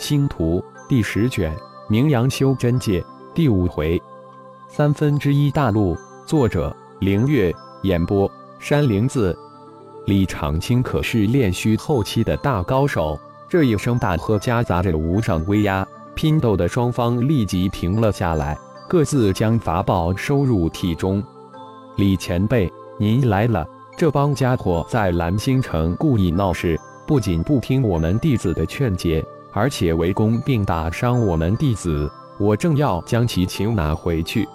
星图第十卷，名扬修真界第五回，三分之一大陆。作者：凌月，演播：山灵子。李长青可是炼虚后期的大高手，这一声大喝夹杂着无上威压，拼斗的双方立即停了下来，各自将法宝收入体中。李前辈，您来了！这帮家伙在蓝星城故意闹事，不仅不听我们弟子的劝解。而且围攻并打伤我们弟子，我正要将其擒拿回去。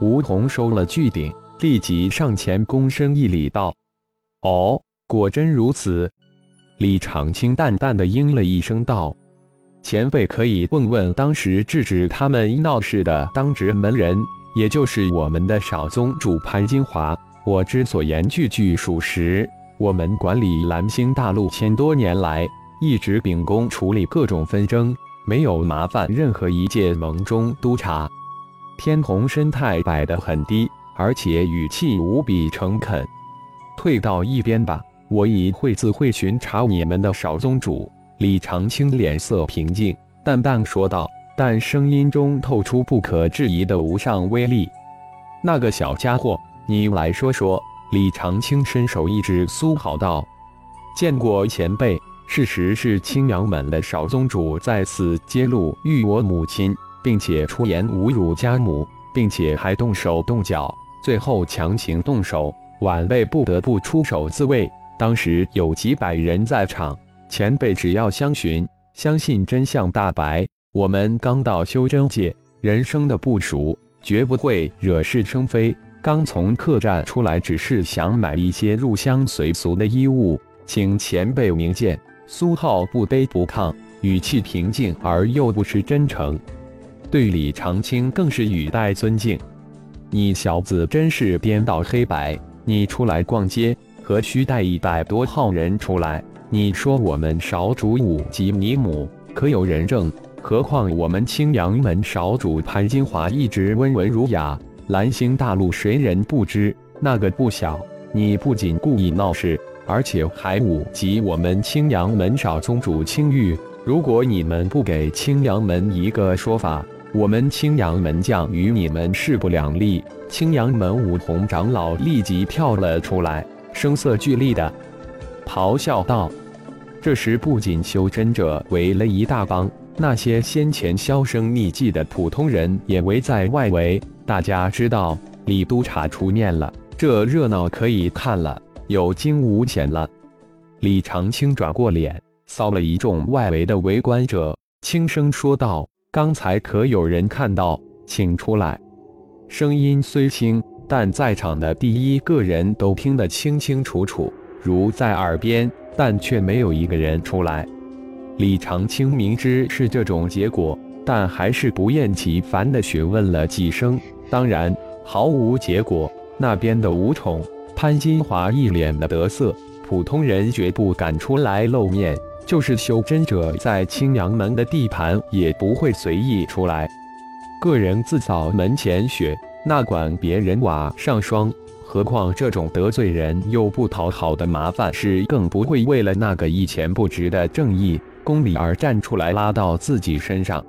吴桐收了巨鼎，立即上前躬身一礼道：“哦，果真如此。”李长青淡淡的应了一声道：“前辈可以问问当时制止他们闹事的当值门人，也就是我们的少宗主潘金华。我之所言句句属实。我们管理蓝星大陆千多年来。”一直秉公处理各种纷争，没有麻烦任何一届盟中督察。天虹身态摆得很低，而且语气无比诚恳。退到一边吧，我已会自会巡查你们的少宗主。李长青脸色平静，淡淡说道，但声音中透出不可置疑的无上威力。那个小家伙，你来说说。李长青伸手一指苏好道：“见过前辈。”事实是，青阳门的少宗主在此揭露玉我母亲，并且出言侮辱家母，并且还动手动脚，最后强行动手，晚辈不得不出手自卫。当时有几百人在场，前辈只要相询，相信真相大白。我们刚到修真界，人生的不熟，绝不会惹是生非。刚从客栈出来，只是想买一些入乡随俗的衣物，请前辈明鉴。苏浩不卑不亢，语气平静而又不失真诚，对李长青更是语带尊敬。你小子真是颠倒黑白！你出来逛街，何须带一百多号人出来？你说我们少主五级尼母，可有人证？何况我们青阳门少主潘金华一直温文儒雅，蓝星大陆谁人不知？那个不小，你不仅故意闹事。而且还武及我们青阳门少宗主青玉。如果你们不给青阳门一个说法，我们青阳门将与你们势不两立。青阳门武红长老立即跳了出来，声色俱厉的咆哮道：“这时，不仅修真者围了一大帮，那些先前销声匿迹的普通人也围在外围。大家知道李督察出面了，这热闹可以看了。”有惊无险了。李长青转过脸，扫了一众外围的围观者，轻声说道：“刚才可有人看到？请出来。”声音虽轻，但在场的第一个人都听得清清楚楚，如在耳边，但却没有一个人出来。李长青明知是这种结果，但还是不厌其烦地询问了几声，当然毫无结果。那边的吴宠。潘金华一脸的得瑟，普通人绝不敢出来露面，就是修真者在青阳门的地盘也不会随意出来。个人自扫门前雪，那管别人瓦上霜？何况这种得罪人又不讨好的麻烦事，更不会为了那个一钱不值的正义公理而站出来拉到自己身上。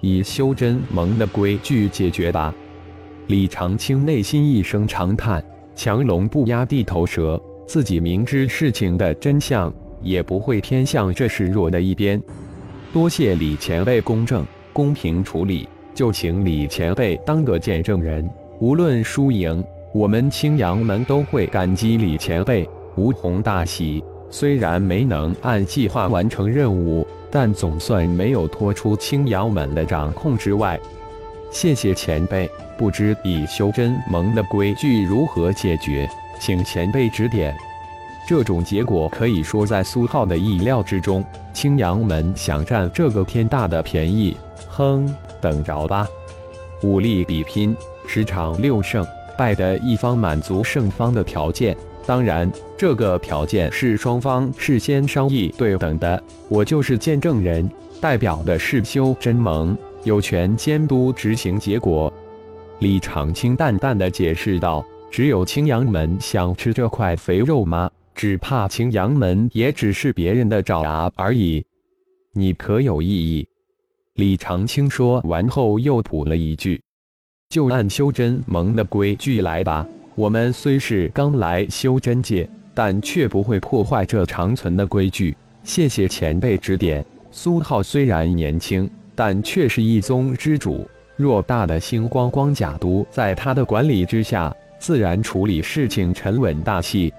以修真盟的规矩解决吧。李长青内心一声长叹。强龙不压地头蛇，自己明知事情的真相，也不会偏向这示弱的一边。多谢李前辈公正公平处理，就请李前辈当个见证人。无论输赢，我们青阳门都会感激李前辈。吴红大喜，虽然没能按计划完成任务，但总算没有拖出青阳门的掌控之外。谢谢前辈，不知以修真盟的规矩如何解决，请前辈指点。这种结果可以说在苏浩的意料之中。青阳门想占这个天大的便宜，哼，等着吧。武力比拼，十场六胜，败的一方满足胜方的条件。当然，这个条件是双方事先商议对等的。我就是见证人，代表的是修真盟。有权监督执行结果，李长青淡淡的解释道：“只有青阳门想吃这块肥肉吗？只怕青阳门也只是别人的爪牙而已。”你可有异议？”李长青说完后又补了一句：“就按修真盟的规矩来吧。我们虽是刚来修真界，但却不会破坏这长存的规矩。谢谢前辈指点。”苏浩虽然年轻，但却是一宗之主。偌大的星光光甲都在他的管理之下，自然处理事情沉稳大气。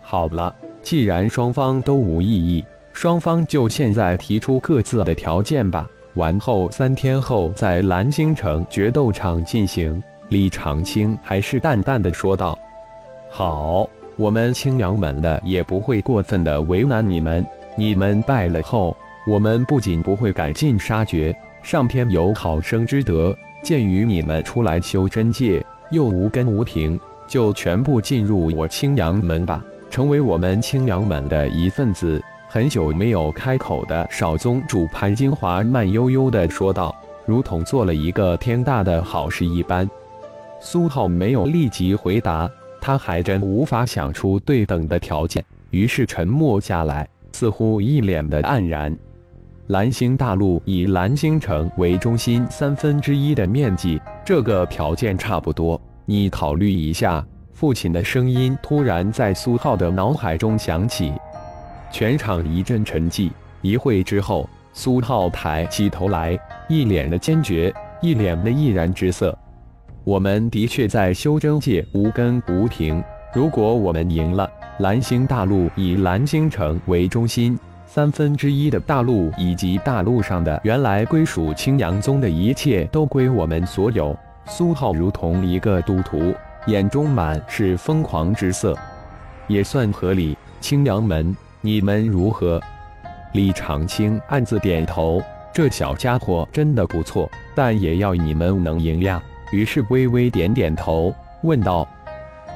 好了，既然双方都无异议，双方就现在提出各自的条件吧。完后三天后在蓝星城决斗场进行。李长青还是淡淡的说道：“好，我们青阳门的也不会过分的为难你们。你们败了后。”我们不仅不会赶尽杀绝，上天有好生之德。鉴于你们出来修真界又无根无凭，就全部进入我青阳门吧，成为我们青阳门的一份子。很久没有开口的少宗主潘金华慢悠悠地说道，如同做了一个天大的好事一般。苏浩没有立即回答，他还真无法想出对等的条件，于是沉默下来，似乎一脸的黯然。蓝星大陆以蓝星城为中心三分之一的面积，这个条件差不多。你考虑一下。父亲的声音突然在苏浩的脑海中响起，全场一阵沉寂。一会之后，苏浩抬起头来，一脸的坚决，一脸的毅然之色。我们的确在修真界无根无凭。如果我们赢了，蓝星大陆以蓝星城为中心。三分之一的大陆以及大陆上的原来归属青阳宗的一切都归我们所有。苏浩如同一个赌徒，眼中满是疯狂之色，也算合理。青阳门，你们如何？李长青暗自点头，这小家伙真的不错，但也要你们能赢呀。于是微微点点头，问道：“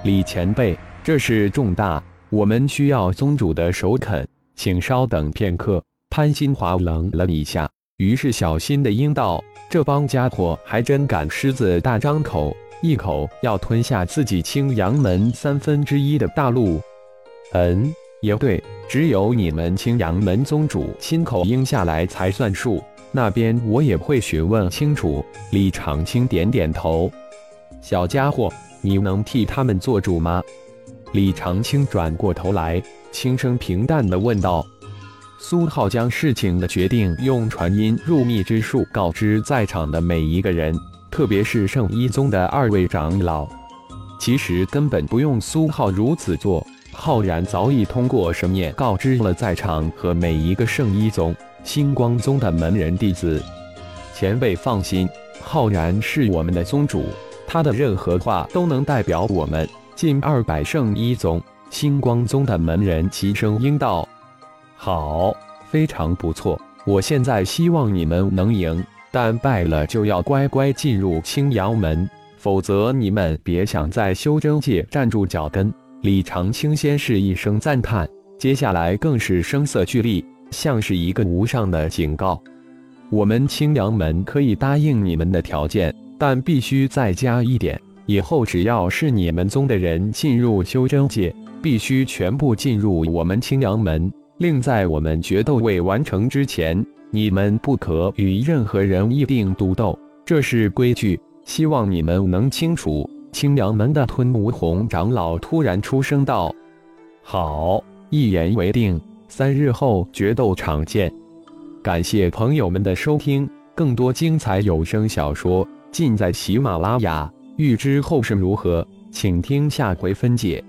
李前辈，这是重大，我们需要宗主的首肯。”请稍等片刻。潘新华愣了一下，于是小心的应道：“这帮家伙还真敢狮子大张口，一口要吞下自己青阳门三分之一的大陆。”嗯，也对，只有你们青阳门宗主亲口应下来才算数。那边我也会询问清楚。李长青点点头：“小家伙，你能替他们做主吗？”李长青转过头来。轻声平淡地问道：“苏浩将事情的决定用传音入密之术告知在场的每一个人，特别是圣一宗的二位长老。其实根本不用苏浩如此做，浩然早已通过神念告知了在场和每一个圣一宗、星光宗的门人弟子。前辈放心，浩然是我们的宗主，他的任何话都能代表我们近二百圣一宗。”星光宗的门人齐声应道：“好，非常不错。我现在希望你们能赢，但败了就要乖乖进入青阳门，否则你们别想在修真界站住脚跟。”李长青先是一声赞叹，接下来更是声色俱厉，像是一个无上的警告：“我们青阳门可以答应你们的条件，但必须再加一点，以后只要是你们宗的人进入修真界。”必须全部进入我们青阳门，另在我们决斗未完成之前，你们不可与任何人一并独斗，这是规矩，希望你们能清楚。青阳门的吞吴红长老突然出声道：“好，一言为定，三日后决斗场见。”感谢朋友们的收听，更多精彩有声小说尽在喜马拉雅。欲知后事如何，请听下回分解。